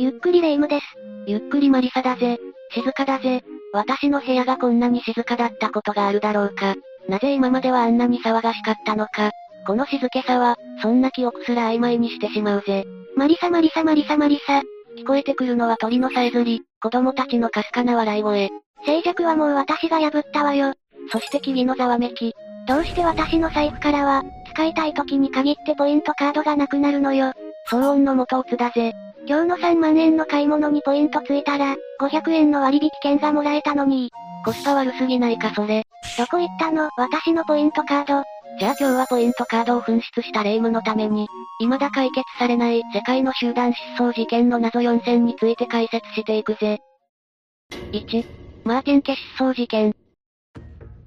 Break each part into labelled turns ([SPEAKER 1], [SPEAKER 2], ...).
[SPEAKER 1] ゆっくりレ夢ムです。
[SPEAKER 2] ゆっくりマリサだぜ。静かだぜ。私の部屋がこんなに静かだったことがあるだろうか。なぜ今まではあんなに騒がしかったのか。この静けさは、そんな記憶すら曖昧にしてしまうぜ。
[SPEAKER 1] マリサマリサマリサマリサ。
[SPEAKER 2] 聞こえてくるのは鳥のさえずり、子供たちのかすかな笑い声。
[SPEAKER 1] 静寂はもう私が破ったわよ。
[SPEAKER 2] そして木々のざわめき。
[SPEAKER 1] どうして私の財布からは、使いたい時に限ってポイントカードがなくなるのよ。
[SPEAKER 2] 騒音の元をつだぜ。
[SPEAKER 1] 今日の3万円の買い物にポイントついたら、500円の割引券がもらえたのに。
[SPEAKER 2] コスパ悪すぎないかそれ。
[SPEAKER 1] どこ行ったの？私のポイントカード。
[SPEAKER 2] じゃあ今日はポイントカードを紛失した霊夢のために、未だ解決されない世界の集団失踪事件の謎4選について解説していくぜ。1、マーティン家失踪事件。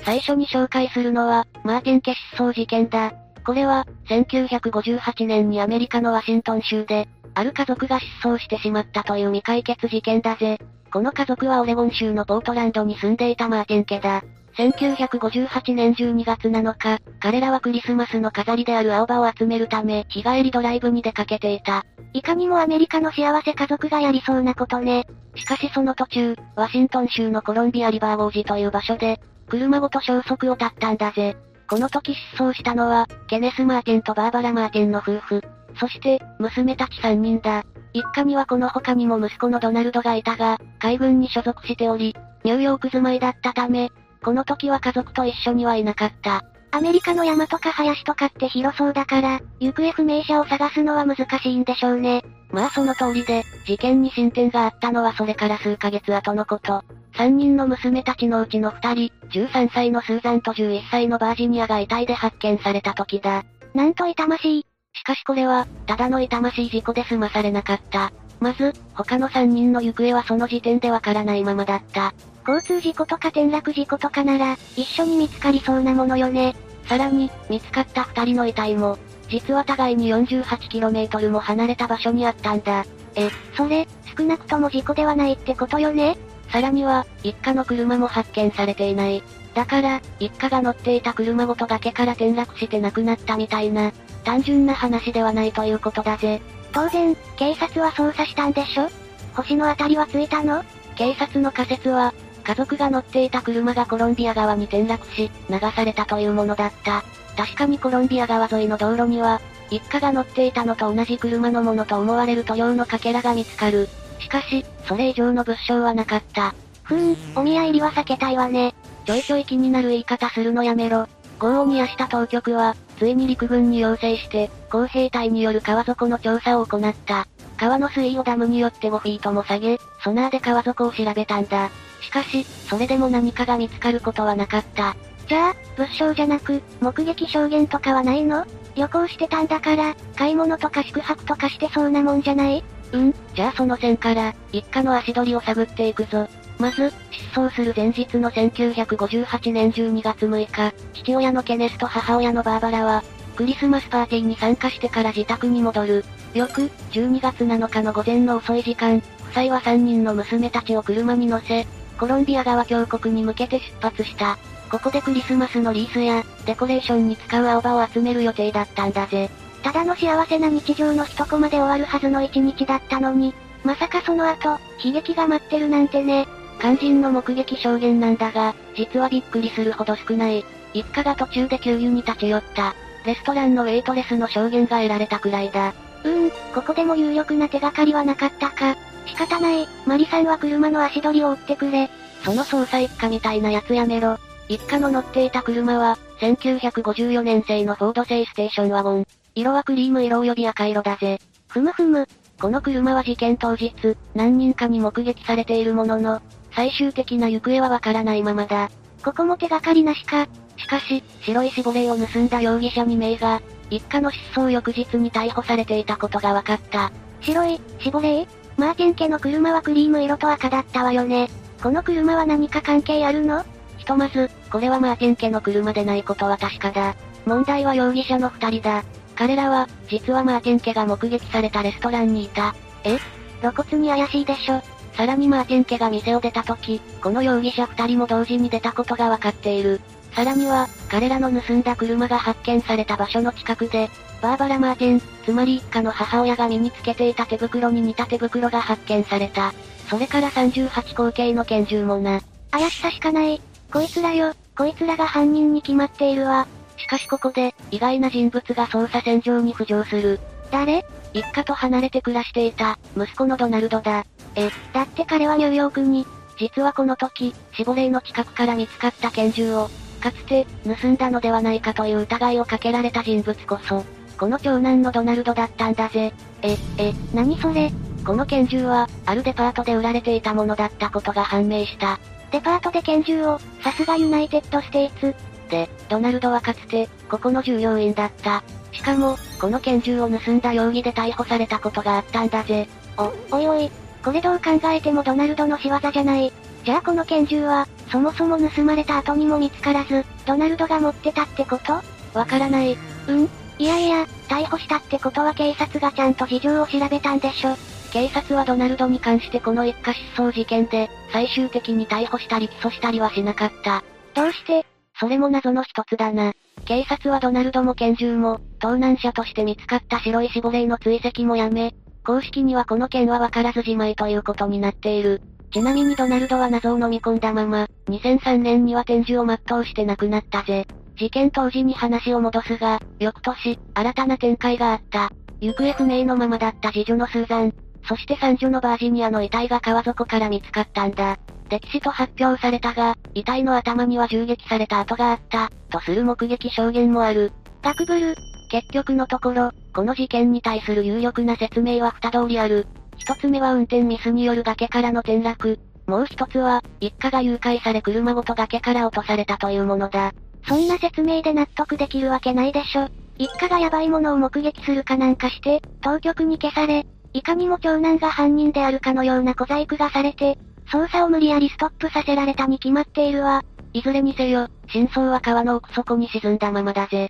[SPEAKER 2] 最初に紹介するのは、マーティン家失踪事件だ。これは、1958年にアメリカのワシントン州で、ある家族が失踪してしまったという未解決事件だぜ。この家族はオレゴン州のポートランドに住んでいたマーティン家だ。1958年12月7日、彼らはクリスマスの飾りである青葉を集めるため、日帰りドライブに出かけていた。
[SPEAKER 1] いかにもアメリカの幸せ家族がやりそうなことね。
[SPEAKER 2] しかしその途中、ワシントン州のコロンビアリバー王子という場所で、車ごと消息を絶ったんだぜ。この時失踪したのは、ケネス・マーティンとバーバラ・マーティンの夫婦。そして、娘たち3人だ。一家にはこの他にも息子のドナルドがいたが、海軍に所属しており、ニューヨーク住まいだったため、この時は家族と一緒にはいなかった。
[SPEAKER 1] アメリカの山とか林とかって広そうだから、行方不明者を探すのは難しいんでしょうね。
[SPEAKER 2] まあその通りで、事件に進展があったのはそれから数ヶ月後のこと。三人の娘たちのうちの二人、13歳のスーザンと11歳のバージニアが遺体で発見された時だ。
[SPEAKER 1] なんと痛ましい。
[SPEAKER 2] しかしこれは、ただの痛ましい事故で済まされなかった。まず、他の3人の行方はその時点でわからないままだった。
[SPEAKER 1] 交通事故とか転落事故とかなら、一緒に見つかりそうなものよね。
[SPEAKER 2] さらに、見つかった2人の遺体も、実は互いに 48km も離れた場所にあったんだ。
[SPEAKER 1] え、それ、少なくとも事故ではないってことよね？
[SPEAKER 2] さらには、一家の車も発見されていない。だから、一家が乗っていた車ごと崖から転落して亡くなったみたいな、単純な話ではないということだぜ。
[SPEAKER 1] 当然、警察は捜査したんでしょ？星のあたりはついたの？
[SPEAKER 2] 警察の仮説は、家族が乗っていた車がコロンビア川に転落し、流されたというものだった。確かにコロンビア川沿いの道路には、一家が乗っていたのと同じ車のものと思われる塗料のかけらが見つかる。しかし、それ以上の物証はなかった。
[SPEAKER 1] ふーん、お見合い入りは避けたいわね。
[SPEAKER 2] ちょいちょい気になる言い方するのやめろ。豪雨にやした当局は、ついに陸軍に要請して、公兵隊による川底の調査を行った。川の水位をダムによって5フィートも下げ、ソナーで川底を調べたんだ。しかし、それでも何かが見つかることはなかった。
[SPEAKER 1] じゃあ、物証じゃなく、目撃証言とかはないの？旅行してたんだから、買い物とか宿泊とかしてそうなもんじゃない？
[SPEAKER 2] うん、じゃあその線から、一家の足取りを探っていくぞ。まず、失踪する前日の1958年12月6日、父親のケネスと母親のバーバラは、クリスマスパーティーに参加してから自宅に戻る。翌、12月7日の午前の遅い時間、夫妻は3人の娘たちを車に乗せ、コロンビア川峡谷に向けて出発した。ここでクリスマスのリースや、デコレーションに使う青葉を集める予定だったんだぜ。
[SPEAKER 1] ただの幸せな日常の一コマで終わるはずの一日だったのに、まさかその後、悲劇が待ってるなんてね。
[SPEAKER 2] 肝心の目撃証言なんだが、実はびっくりするほど少ない。一家が途中で給油に立ち寄った。レストランのウェイトレスの証言が得られたくらいだ。
[SPEAKER 1] うーん、ここでも有力な手がかりはなかったか。仕方ない、マリさんは車の足取りを追ってくれ。
[SPEAKER 2] その捜査一課みたいなやつやめろ。一家の乗っていた車は、1954年製のフォード製ステーションワゴン。色はクリーム色及び赤色だぜ。
[SPEAKER 1] ふむふむ。
[SPEAKER 2] この車は事件当日、何人かに目撃されているものの、最終的な行方はわからないままだ。
[SPEAKER 1] ここも手がかりなしか。
[SPEAKER 2] しかし、白いシボレーを盗んだ容疑者2名が、一家の失踪翌日に逮捕されていたことが分かった。
[SPEAKER 1] 白い、シボレーマーティン家の車はクリーム色と赤だったわよね。この車は何か関係あるの？
[SPEAKER 2] ひとまず、これはマーティン家の車でないことは確かだ。問題は容疑者の二人だ。彼らは、実はマーティン家が目撃されたレストランにいた。
[SPEAKER 1] え？露骨に怪しいでしょ？
[SPEAKER 2] さらにマーティン家が店を出た時、この容疑者二人も同時に出たことが分かっている。さらには、彼らの盗んだ車が発見された場所の近くで、バーバラ・マーティン、つまり一家の母親が身につけていた手袋に似た手袋が発見された。それから38口径の拳銃もな。
[SPEAKER 1] 怪しさしかない。こいつらよ、こいつらが犯人に決まっているわ。
[SPEAKER 2] しかしここで、意外な人物が捜査線上に浮上する。
[SPEAKER 1] 誰？
[SPEAKER 2] 一家と離れて暮らしていた、息子のドナルドだ。
[SPEAKER 1] え、だって彼はニューヨークに。
[SPEAKER 2] 実はこの時、死亡霊の近くから見つかった拳銃を、かつて、盗んだのではないかという疑いをかけられた人物こそ、この長男のドナルドだったんだぜ。
[SPEAKER 1] え、え、何それ
[SPEAKER 2] この拳銃は、あるデパートで売られていたものだったことが判明した。
[SPEAKER 1] デパートで拳銃を、さすがユナイテッドステイツ。
[SPEAKER 2] で、ドナルドはかつて、ここの従業員だった。しかも、この拳銃を盗んだ容疑で逮捕されたことがあったんだぜ。
[SPEAKER 1] お、おいおい。これどう考えてもドナルドの仕業じゃない。じゃあこの拳銃は、そもそも盗まれた後にも見つからず、ドナルドが持ってたってこと？
[SPEAKER 2] わからない。
[SPEAKER 1] うん？いやいや、逮捕したってことは警察がちゃんと事情を調べたんでしょ。
[SPEAKER 2] 警察はドナルドに関してこの一家失踪事件で、最終的に逮捕したり起訴したりはしなかった。
[SPEAKER 1] どうして？
[SPEAKER 2] それも謎の一つだな。警察はドナルドも拳銃も、盗難者として見つかった白い死亡霊の追跡もやめ、公式にはこの件は分からずじまいということになっている。ちなみにドナルドは謎を飲み込んだまま、2003年には展示を全うして亡くなったぜ。事件当時に話を戻すが、翌年、新たな展開があった。行方不明のままだった次女のスーザン、そして三女のバージニアの遺体が川底から見つかったんだ。溺死と発表されたが、遺体の頭には銃撃された跡があった、とする目撃証言もある。
[SPEAKER 1] ガブル。
[SPEAKER 2] 結局のところ、この事件に対する有力な説明は二通りある。一つ目は運転ミスによる崖からの転落。もう一つは、一家が誘拐され車ごと崖から落とされたというものだ。
[SPEAKER 1] そんな説明で納得できるわけないでしょ。一家がヤバいものを目撃するかなんかして、当局に消され、いかにも長男が犯人であるかのような小細工がされて、捜査を無理やりストップさせられたに決まっているわ。
[SPEAKER 2] いずれにせよ、真相は川の奥底に沈んだままだぜ。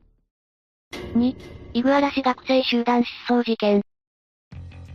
[SPEAKER 2] 2、イグアラシ学生集団失踪事件。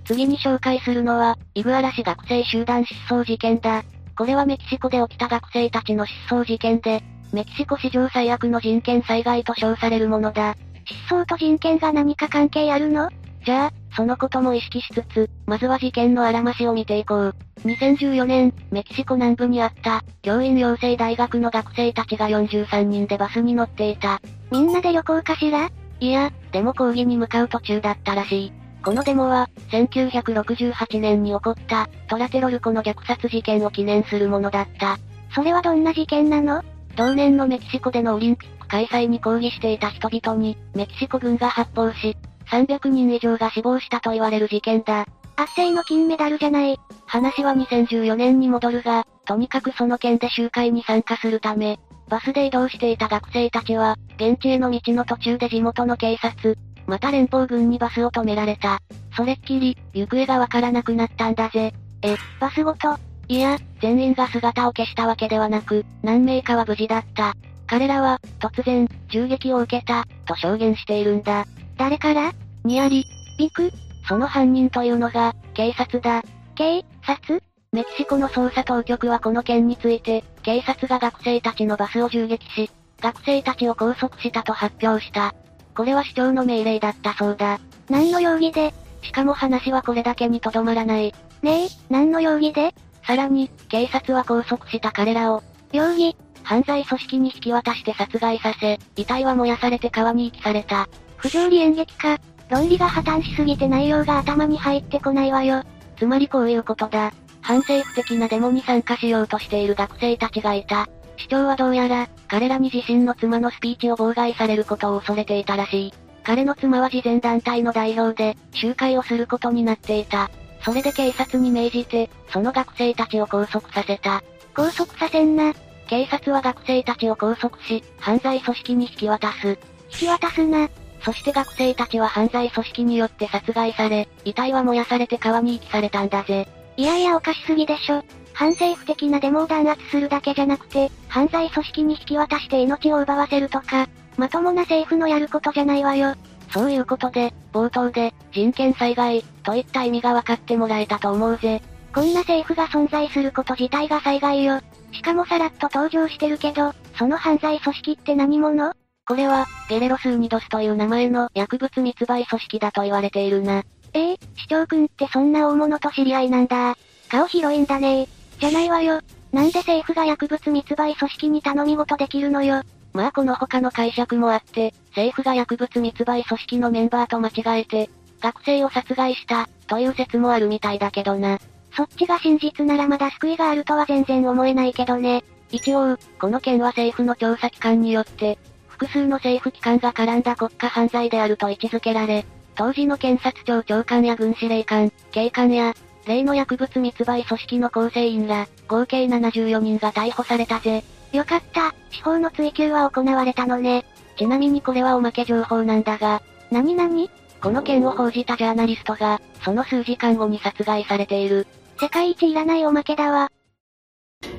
[SPEAKER 2] 次に紹介するのは、イグアラシ学生集団失踪事件だ。これはメキシコで起きた学生たちの失踪事件で、メキシコ史上最悪の人権災害と称されるものだ。
[SPEAKER 1] 失踪と人権が何か関係あるの？
[SPEAKER 2] じゃあ、そのことも意識しつつ、まずは事件のあらましを見ていこう。2014年、メキシコ南部にあった、教員養成大学の学生たちが43人でバスに乗っていた。
[SPEAKER 1] みんなで旅行かしら？
[SPEAKER 2] いや、でも講義に向かう途中だったらしい。このデモは、1968年に起こった、トラテロルコの虐殺事件を記念するものだった。
[SPEAKER 1] それはどんな事件なの？
[SPEAKER 2] 同年のメキシコでのオリンピック開催に抗議していた人々に、メキシコ軍が発砲し、300人以上が死亡したと言われる事件だ。
[SPEAKER 1] 圧政の金メダルじゃない。
[SPEAKER 2] 話は2014年に戻るが、とにかくその件で集会に参加するため、バスで移動していた学生たちは、現地への道の途中で地元の警察、また連邦軍にバスを止められた。それっきり、行方がわからなくなったんだぜ。
[SPEAKER 1] え、バスごと
[SPEAKER 2] いや、全員が姿を消したわけではなく、何名かは無事だった。彼らは、突然、銃撃を受けた、と証言しているんだ。
[SPEAKER 1] 誰から？
[SPEAKER 2] にやり。
[SPEAKER 1] ビク
[SPEAKER 2] その犯人というのが、警察だ。
[SPEAKER 1] 警察？
[SPEAKER 2] メキシコの捜査当局はこの件について、警察が学生たちのバスを銃撃し、学生たちを拘束したと発表した。これは市長の命令だったそうだ。
[SPEAKER 1] 何の容疑で？
[SPEAKER 2] しかも話はこれだけにとどまらない。
[SPEAKER 1] ねえ、何の容疑で？
[SPEAKER 2] さらに、警察は拘束した彼らを、
[SPEAKER 1] 容疑、
[SPEAKER 2] 犯罪組織に引き渡して殺害させ、遺体は燃やされて川に遺棄された。
[SPEAKER 1] 不条理演劇か。論理が破綻しすぎて内容が頭に入ってこないわよ。
[SPEAKER 2] つまりこういうことだ。反政府的なデモに参加しようとしている学生たちがいた。市長はどうやら、彼らに自身の妻のスピーチを妨害されることを恐れていたらしい。彼の妻は慈善団体の代表で、集会をすることになっていた。それで警察に命じて、その学生たちを拘束させた。
[SPEAKER 1] 拘束させんな。
[SPEAKER 2] 警察は学生たちを拘束し、犯罪組織に引き渡す。引
[SPEAKER 1] き渡すな。
[SPEAKER 2] そして学生たちは犯罪組織によって殺害され、遺体は燃やされて川に遺棄されたんだぜ。
[SPEAKER 1] いやいやおかしすぎでしょ。反政府的なデモを弾圧するだけじゃなくて、犯罪組織に引き渡して命を奪わせるとか、まともな政府のやることじゃないわよ。
[SPEAKER 2] そういうことで、冒頭で、人権災害、といった意味が分かってもらえたと思うぜ。
[SPEAKER 1] こんな政府が存在すること自体が災害よ。しかもさらっと登場してるけど、その犯罪組織って何者？
[SPEAKER 2] これは、ゲレロスーニドスという名前の薬物密売組織だと言われているな。
[SPEAKER 1] ええー、市長くんってそんな大物と知り合いなんだ。顔広いんだねじゃないわよ。なんで政府が薬物密売組織に頼み事できるのよ。
[SPEAKER 2] まあこの他の解釈もあって、政府が薬物密売組織のメンバーと間違えて、学生を殺害した、という説もあるみたいだけどな。
[SPEAKER 1] そっちが真実ならまだ救いがあるとは全然思えないけどね。
[SPEAKER 2] 一応、この件は政府の調査機関によって、複数の政府機関が絡んだ国家犯罪であると位置づけられ、当時の検察庁長官や軍司令官、警官や、例の薬物密売組織の構成員ら、合計74人が逮捕されたぜ。
[SPEAKER 1] よかった、司法の追及は行われたのね。
[SPEAKER 2] ちなみにこれはおまけ情報なんだが、
[SPEAKER 1] なになに
[SPEAKER 2] この件を報じたジャーナリストが、その数時間後に殺害されている。
[SPEAKER 1] 世界一いらないおまけだわ。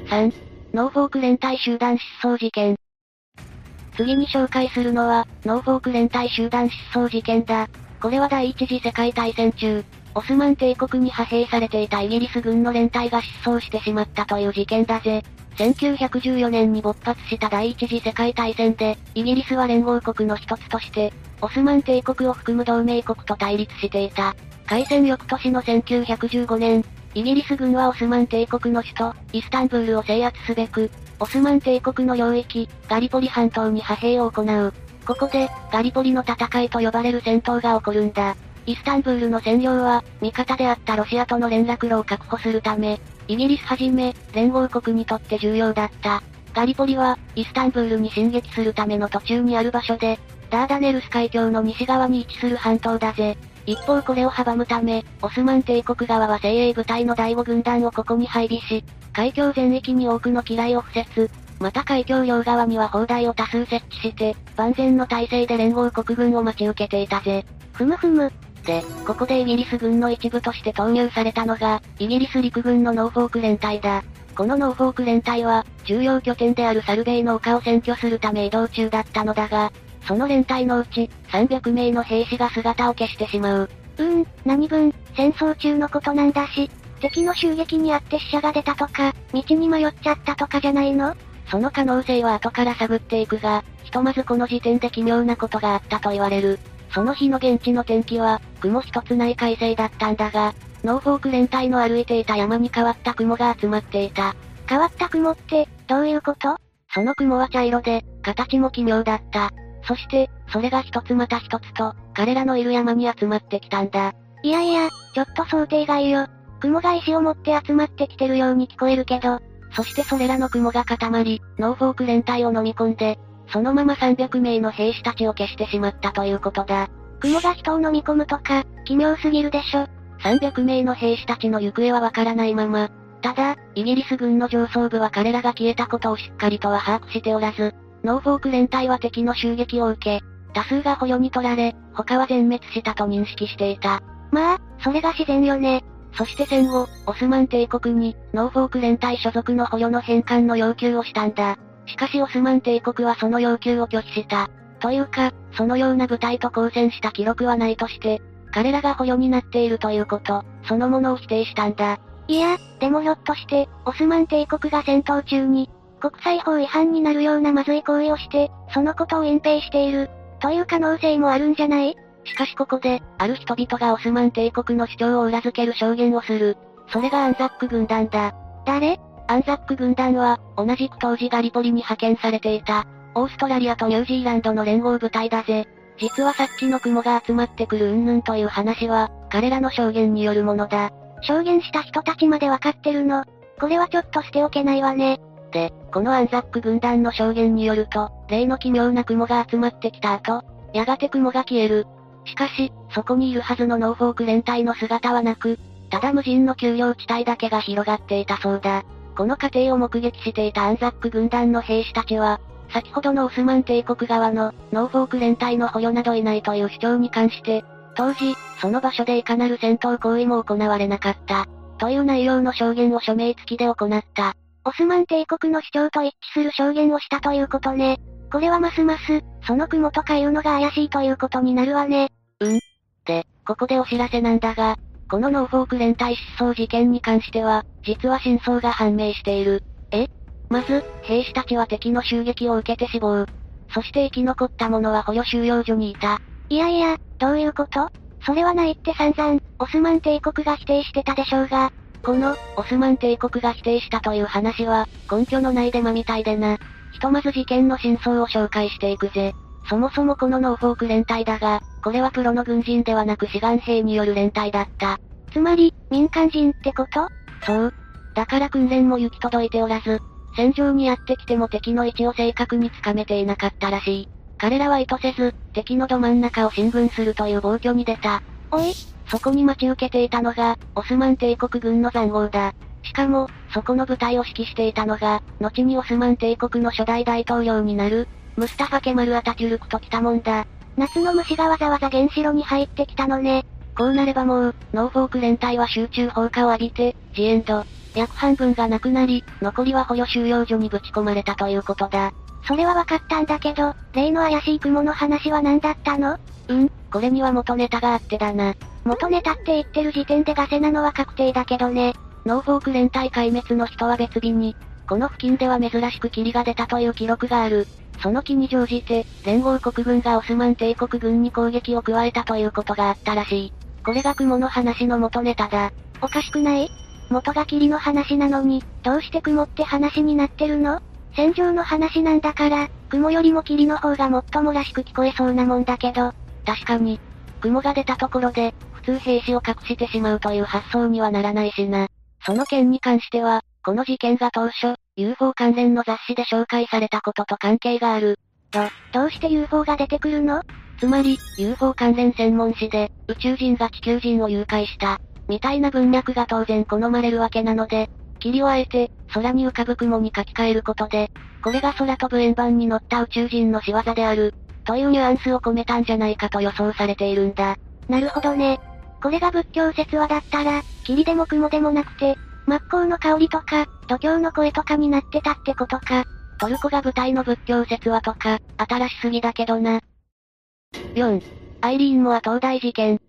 [SPEAKER 2] 3、ノーフォーク連隊集団失踪事件。次に紹介するのは、ノーフォーク連隊集団失踪事件だ。これは第一次世界大戦中、オスマン帝国に派兵されていたイギリス軍の連隊が失踪してしまったという事件だぜ。1914年に勃発した第一次世界大戦で、イギリスは連合国の一つとして、オスマン帝国を含む同盟国と対立していた。開戦翌年の1915年、イギリス軍はオスマン帝国の首都、イスタンブールを制圧すべく、オスマン帝国の領域、ガリポリ半島に派兵を行う。ここで、ガリポリの戦いと呼ばれる戦闘が起こるんだ。イスタンブールの占領は、味方であったロシアとの連絡路を確保するため、イギリスはじめ、連合国にとって重要だった。ガリポリは、イスタンブールに進撃するための途中にある場所で、ダーダネルス海峡の西側に位置する半島だぜ。一方これを阻むため、オスマン帝国側は精鋭部隊の第5軍団をここに配備し、海峡全域に多くの機雷を敷設、また海峡両側には砲台を多数設置して、万全の体制で連合国軍を待ち受けていたぜ。
[SPEAKER 1] ふむふむ。
[SPEAKER 2] で、ここでイギリス軍の一部として投入されたのが、イギリス陸軍のノーフォーク連隊だ。このノーフォーク連隊は、重要拠点であるサルベイの丘を占拠するため移動中だったのだが、その連隊のうち、300名の兵士が姿を消してしまう。
[SPEAKER 1] うーん、何分、戦争中のことなんだし、敵の襲撃にあって死者が出たとか、道に迷っちゃったとかじゃないの？
[SPEAKER 2] その可能性は後から探っていくが、ひとまずこの時点で奇妙なことがあったと言われる。その日の現地の天気は、雲一つない快晴だったんだが、ノーフォーク連隊の歩いていた山に変わった雲が集まっていた。
[SPEAKER 1] 変わった雲って、どういうこと？
[SPEAKER 2] その雲は茶色で、形も奇妙だった。そして、それが一つまた一つと、彼らのいる山に集まってきたんだ。
[SPEAKER 1] いやいや、ちょっと想定外よ。雲が意思を持って集まってきてるように聞こえるけど、
[SPEAKER 2] そしてそれらの雲が固まり、ノーフォーク連隊を飲み込んで、そのまま300名の兵士たちを消してしまったということだ。
[SPEAKER 1] 雲が人を飲み込むとか、奇妙すぎるでしょ。
[SPEAKER 2] 300名の兵士たちの行方はわからないまま、ただ、イギリス軍の上層部は彼らが消えたことをしっかりとは把握しておらず、ノーフォーク連隊は敵の襲撃を受け、多数が捕虜に取られ、他は全滅したと認識していた。
[SPEAKER 1] まあ、それが自然よね。
[SPEAKER 2] そして戦後、オスマン帝国に、ノーフォーク連隊所属の捕虜の返還の要求をしたんだ。しかしオスマン帝国はその要求を拒否した。というか、そのような部隊と交戦した記録はないとして、彼らが捕虜になっているということ、そのものを否定したんだ。
[SPEAKER 1] いや、でもひょっとして、オスマン帝国が戦闘中に、国際法違反になるようなまずい行為をして、そのことを隠蔽している、という可能性もあるんじゃない？
[SPEAKER 2] しかしここで、ある人々がオスマン帝国の主張を裏付ける証言をする。それがアンザック軍団だ。
[SPEAKER 1] 誰？
[SPEAKER 2] アンザック軍団は、同じく当時ガリポリに派遣されていた、オーストラリアとニュージーランドの連合部隊だぜ。実はさっきの雲が集まってくる云々という話は、彼らの証言によるものだ。
[SPEAKER 1] 証言した人たちまでわかってるの。これはちょっとしておけないわね。
[SPEAKER 2] で、このアンザック軍団の証言によると、例の奇妙な雲が集まってきた後、やがて雲が消える。しかし、そこにいるはずのノーフォーク連隊の姿はなく、ただ無人の丘陵地帯だけが広がっていたそうだ。この過程を目撃していたアンザック軍団の兵士たちは、先ほどのオスマン帝国側の、ノーフォーク連隊の捕虜などいないという主張に関して、当時、その場所でいかなる戦闘行為も行われなかった。という内容の証言を署名付きで行った。
[SPEAKER 1] オスマン帝国の主張と一致する証言をしたということね。これはますます、その雲とかいうのが怪しいということになるわね。
[SPEAKER 2] うんで、ここでお知らせなんだが、このノーフォーク連隊失踪事件に関しては、実は真相が判明している。え？まず、兵士たちは敵の襲撃を受けて死亡。そして生き残った者は捕虜収容所にいた。
[SPEAKER 1] いやいや、どういうこと？それはないって散々、オスマン帝国が否定してたでしょうが。
[SPEAKER 2] この、オスマン帝国が否定したという話は、根拠のないデマみたいでな。ひとまず事件の真相を紹介していくぜ。そもそもこのノーフォーク連隊だが、これはプロの軍人ではなく志願兵による連隊だった。
[SPEAKER 1] つまり、民間人ってこと？
[SPEAKER 2] そう。だから訓練も行き届いておらず、戦場にやってきても敵の位置を正確につかめていなかったらしい。彼らは意図せず、敵のど真ん中を進軍するという暴挙に出た。
[SPEAKER 1] おい
[SPEAKER 2] そこに待ち受けていたのが、オスマン帝国軍の残壕だ。しかも、そこの部隊を指揮していたのが、後にオスマン帝国の初代大統領になる、ムスタファ・ケマル・アタテュルクと来たもんだ。
[SPEAKER 1] 夏の虫がわざわざ原子炉に入ってきたのね。
[SPEAKER 2] こうなればもう、ノーフォーク連隊は集中砲火を浴びて、 the end。約半分がなくなり、残りは捕虜収容所にぶち込まれたということだ。
[SPEAKER 1] それは分かったんだけど、例の怪しい雲の話は何だったの？
[SPEAKER 2] うん、これには元ネタがあってだな。
[SPEAKER 1] 元ネタって言ってる時点でガセなのは確定だけどね。
[SPEAKER 2] ノーフォーク連隊壊滅の日とは別日に、この付近では珍しく霧が出たという記録がある。その気に乗じて、連合国軍がオスマン帝国軍に攻撃を加えたということがあったらしい。これが雲の話の元ネタだ。
[SPEAKER 1] おかしくない？元が霧の話なのに、どうして雲って話になってるの？戦場の話なんだから、雲よりも霧の方がもっともらしく聞こえそうなもんだけど。
[SPEAKER 2] 確かに、雲が出たところで、普通兵士を隠してしまうという発想にはならないしな。その件に関しては、この事件が当初、UFO 関連の雑誌で紹介されたことと関係がある。
[SPEAKER 1] ど、どうして UFO が出てくるの？
[SPEAKER 2] つまり、UFO 関連専門誌で、宇宙人が地球人を誘拐した、みたいな文脈が当然好まれるわけなので、霧をあえて、空に浮かぶ雲に書き換えることで、これが空飛ぶ円盤に乗った宇宙人の仕業である、というニュアンスを込めたんじゃないかと予想されているんだ。
[SPEAKER 1] なるほどね。これが仏教説話だったら、霧でも雲でもなくて、真っ向の香りとか、度胸の声とかになってたってことか。
[SPEAKER 2] トルコが舞台の仏教説話とか、新しすぎだけどな。4. アイリーンモア東大事件。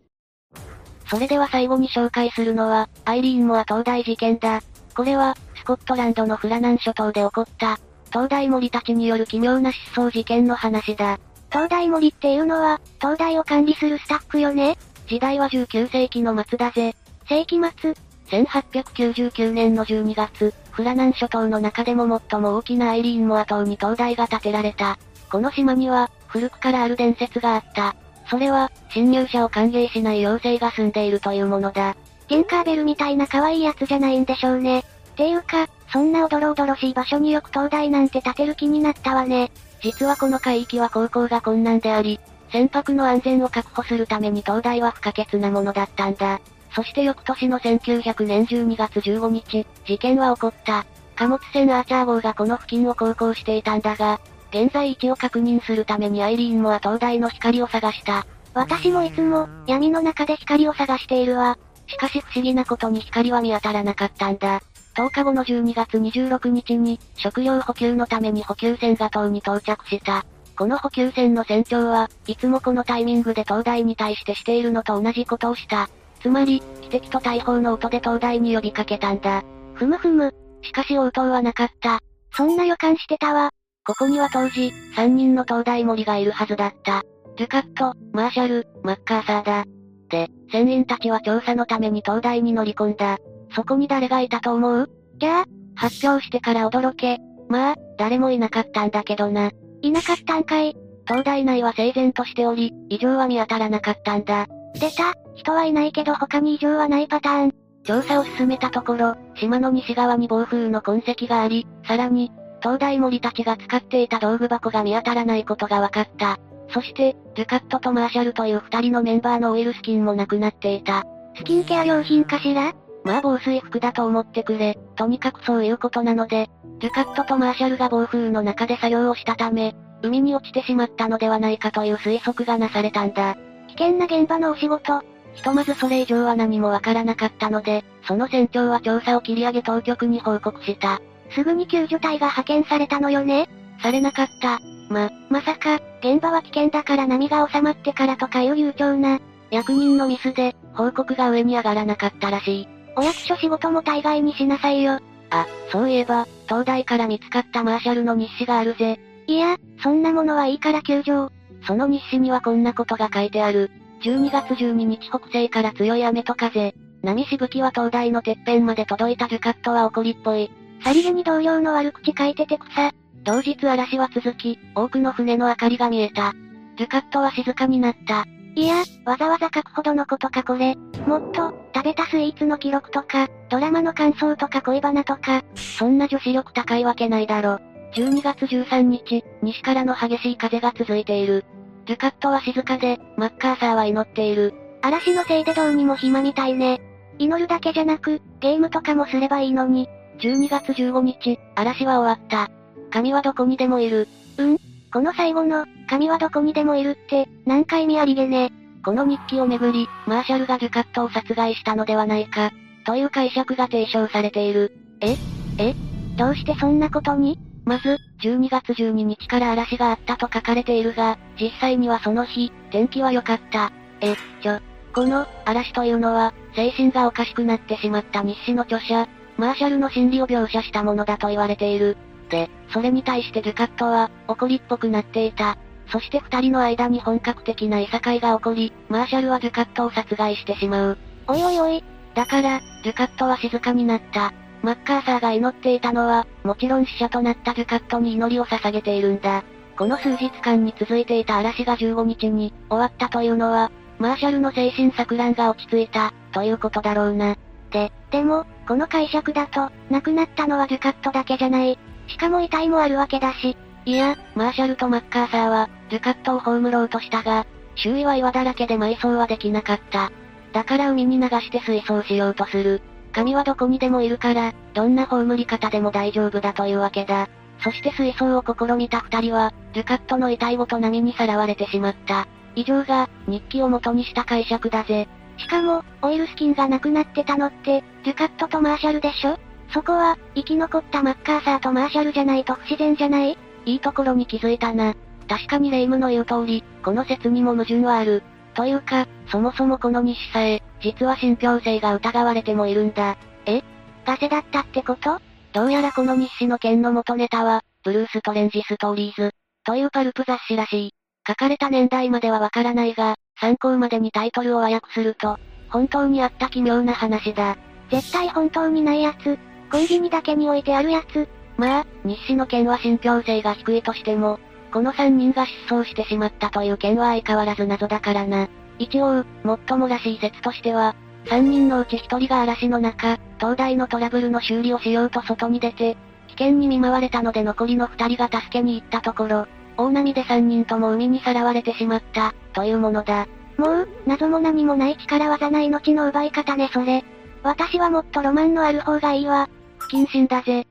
[SPEAKER 2] それでは最後に紹介するのは、アイリーンモア東大事件だ。これは、スコットランドのフラナン諸島で起こった、東大森たちによる奇妙な失踪事件の話だ。
[SPEAKER 1] 東大森っていうのは、東大を管理するスタッフよね？
[SPEAKER 2] 時代は19世紀の末だぜ。
[SPEAKER 1] 世紀末
[SPEAKER 2] ?1899 年の12月、フラナン諸島の中でも最も大きなアイリーンモア島に東大が建てられた。この島には、古くからある伝説があった。それは、侵入者を歓迎しない妖精が住んでいるというものだ。
[SPEAKER 1] ティンカーベルみたいな可愛いやつじゃないんでしょうね。ていうか、そんなおどろおどろしい場所によく灯台なんて建てる気になったわね。
[SPEAKER 2] 実はこの海域は航行が困難であり、船舶の安全を確保するために灯台は不可欠なものだったんだ。そして翌年の1900年12月15日、事件は起こった。貨物船アーチャー号がこの付近を航行していたんだが、現在位置を確認するためにアイリーンもは灯台の光を探した。
[SPEAKER 1] 私もいつも、闇の中で光を探しているわ。
[SPEAKER 2] しかし不思議なことに光は見当たらなかったんだ。10日後の12月26日に、食料補給のために補給船が島に到着した。この補給船の船長は、いつもこのタイミングで灯台に対してしているのと同じことをした。つまり、汽笛と大砲の音で灯台に呼びかけたんだ。
[SPEAKER 1] ふむふむ。
[SPEAKER 2] しかし応答はなかった。
[SPEAKER 1] そんな予感してたわ。
[SPEAKER 2] ここには当時、3人の東大森がいるはずだった。デュカット、マーシャル、マッカーサーだ。で、船員たちは調査のために東大に乗り込んだ。そこに誰がいたと思う？
[SPEAKER 1] じゃあ、
[SPEAKER 2] 発表してから驚け。まあ、誰もいなかったんだけどな。
[SPEAKER 1] いなかったんかい。
[SPEAKER 2] 東大内は整然としており、異常は見当たらなかったんだ。
[SPEAKER 1] 出た、人はいないけど他に異常はないパターン。
[SPEAKER 2] 調査を進めたところ、島の西側に暴風の痕跡があり、さらに、東大森たちが使っていた道具箱が見当たらないことが分かった。そして、デュカットとマーシャルという二人のメンバーのオイルスキンもなくなっていた。
[SPEAKER 1] スキンケア用品かしら？
[SPEAKER 2] まあ防水服だと思ってくれ。とにかくそういうことなので、デュカットとマーシャルが暴風の中で作業をしたため、海に落ちてしまったのではないかという推測がなされたんだ。
[SPEAKER 1] 危険な現場のお仕事。
[SPEAKER 2] ひとまずそれ以上は何もわからなかったので、その船長は調査を切り上げ当局に報告した。
[SPEAKER 1] すぐに救助隊が派遣されたのよね
[SPEAKER 2] されなかった。
[SPEAKER 1] ま、まさか、現場は危険だから波が収まってからとかいう悠長な。
[SPEAKER 2] 役人のミスで、報告が上に上がらなかったらしい。
[SPEAKER 1] お役所仕事も大概にしなさいよ。
[SPEAKER 2] あ、そういえば、東大から見つかったマーシャルの日誌があるぜ。
[SPEAKER 1] いや、そんなものはいいから救助
[SPEAKER 2] その日誌にはこんなことが書いてある。12月12日北西から強い雨と風。波しぶきは灯台のてっぺんまで届いたデュカットは怒りっぽい。
[SPEAKER 1] さりげに同僚の悪口書いてて草。
[SPEAKER 2] 同日嵐は続き、多くの船の明かりが見えた。デュカットは静かになった。
[SPEAKER 1] いや、わざわざ書くほどのことかこれ。もっと、食べたスイーツの記録とか、ドラマの感想とか恋バナとか。
[SPEAKER 2] そんな女子力高いわけないだろ。12月13日、西からの激しい風が続いている。デュカットは静かで、マッカーサーは祈っている。
[SPEAKER 1] 嵐のせいでどうにも暇みたいね。祈るだけじゃなく、ゲームとかもすればいいのに。
[SPEAKER 2] 12月15日、嵐は終わった。神はどこにでもいる。
[SPEAKER 1] うん？この最後の、神はどこにでもいるって、何回見ありげね。
[SPEAKER 2] この日記をめぐり、マーシャルがデュカットを殺害したのではないか、という解釈が提唱されている。
[SPEAKER 1] え？え？どうしてそんなことに？
[SPEAKER 2] まず、12月12日から嵐があったと書かれているが、実際にはその日、天気は良かった。え、ちょ、この、嵐というのは、精神がおかしくなってしまった日誌の著者、マーシャルの心理を描写したものだと言われている。で、それに対してデュカットは、怒りっぽくなっていた。そして二人の間に本格的ないさかいが起こり、マーシャルはデュカットを殺害してしまう。
[SPEAKER 1] おいおいおい。
[SPEAKER 2] だから、デュカットは静かになった。マッカーサーが祈っていたのは、もちろん死者となったデュカットに祈りを捧げているんだ。この数日間に続いていた嵐が15日に終わったというのは、マーシャルの精神錯乱が落ち着いた、ということだろうな。
[SPEAKER 1] で、でも、この解釈だと、亡くなったのはデュカットだけじゃない。しかも遺体もあるわけだし。
[SPEAKER 2] いや、マーシャルとマッカーサーは、デュカットを葬ろうとしたが、周囲は岩だらけで埋葬はできなかった。だから海に流して水槽しようとする。神はどこにでもいるから、どんな葬り方でも大丈夫だというわけだ。そして水槽を試みた二人は、デュカットの遺体ごと波にさらわれてしまった。以上が、日記を元にした解釈だぜ。
[SPEAKER 1] しかも、オイルスキンがなくなってたのって、デュカットとマーシャルでしょ？そこは、生き残ったマッカーサーとマーシャルじゃないと不自然じゃない？
[SPEAKER 2] いいところに気づいたな。確かにレイムの言う通り、この説にも矛盾はある。というか、そもそもこの日誌さえ、実は信憑性が疑われてもいるんだ。
[SPEAKER 1] え？ガセだったってこと？
[SPEAKER 2] どうやらこの日誌の件の元ネタは、ブルーストレンジストーリーズ、というパルプ雑誌らしい。書かれた年代まではわからないが、参考までにタイトルを和訳すると、本当にあった奇妙な話だ。
[SPEAKER 1] 絶対本当にないやつ。コンビニだけに置いてあるやつ。
[SPEAKER 2] まあ、日誌の件は信憑性が低いとしても、この3人が失踪してしまったという件は相変わらず謎だからな。一応、もっともらしい説としては、3人のうち1人が嵐の中、東大のトラブルの修理をしようと外に出て、危険に見舞われたので残りの2人が助けに行ったところ、大波で3人とも海にさらわれてしまった、というものだ。
[SPEAKER 1] もう、謎も何もない力技な命の奪い方ねそれ。私はもっとロマンのある方がいいわ。
[SPEAKER 2] 不謹慎だぜ。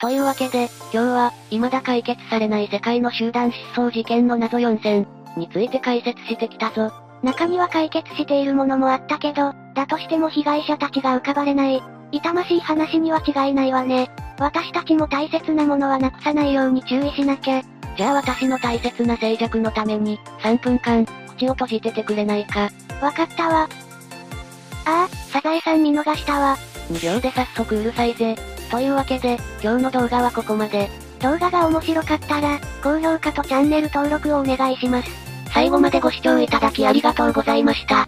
[SPEAKER 2] というわけで、今日は、未だ解決されない世界の集団失踪事件の謎4選について解説してきたぞ。
[SPEAKER 1] 中には解決しているものもあったけど、だとしても被害者たちが浮かばれない。痛ましい話には違いないわね。私たちも大切なものはなくさないように注意しなきゃ。
[SPEAKER 2] じゃあ私の大切な静寂のために、3分間、口を閉じててくれないか。
[SPEAKER 1] わかったわ。ああ、サザエさん見逃したわ。
[SPEAKER 2] 無料で早速うるさいぜ。というわけで、今日の動画はここまで。
[SPEAKER 1] 動画が面白かったら、高評価とチャンネル登録をお願いします。
[SPEAKER 2] 最後までご視聴いただきありがとうございました。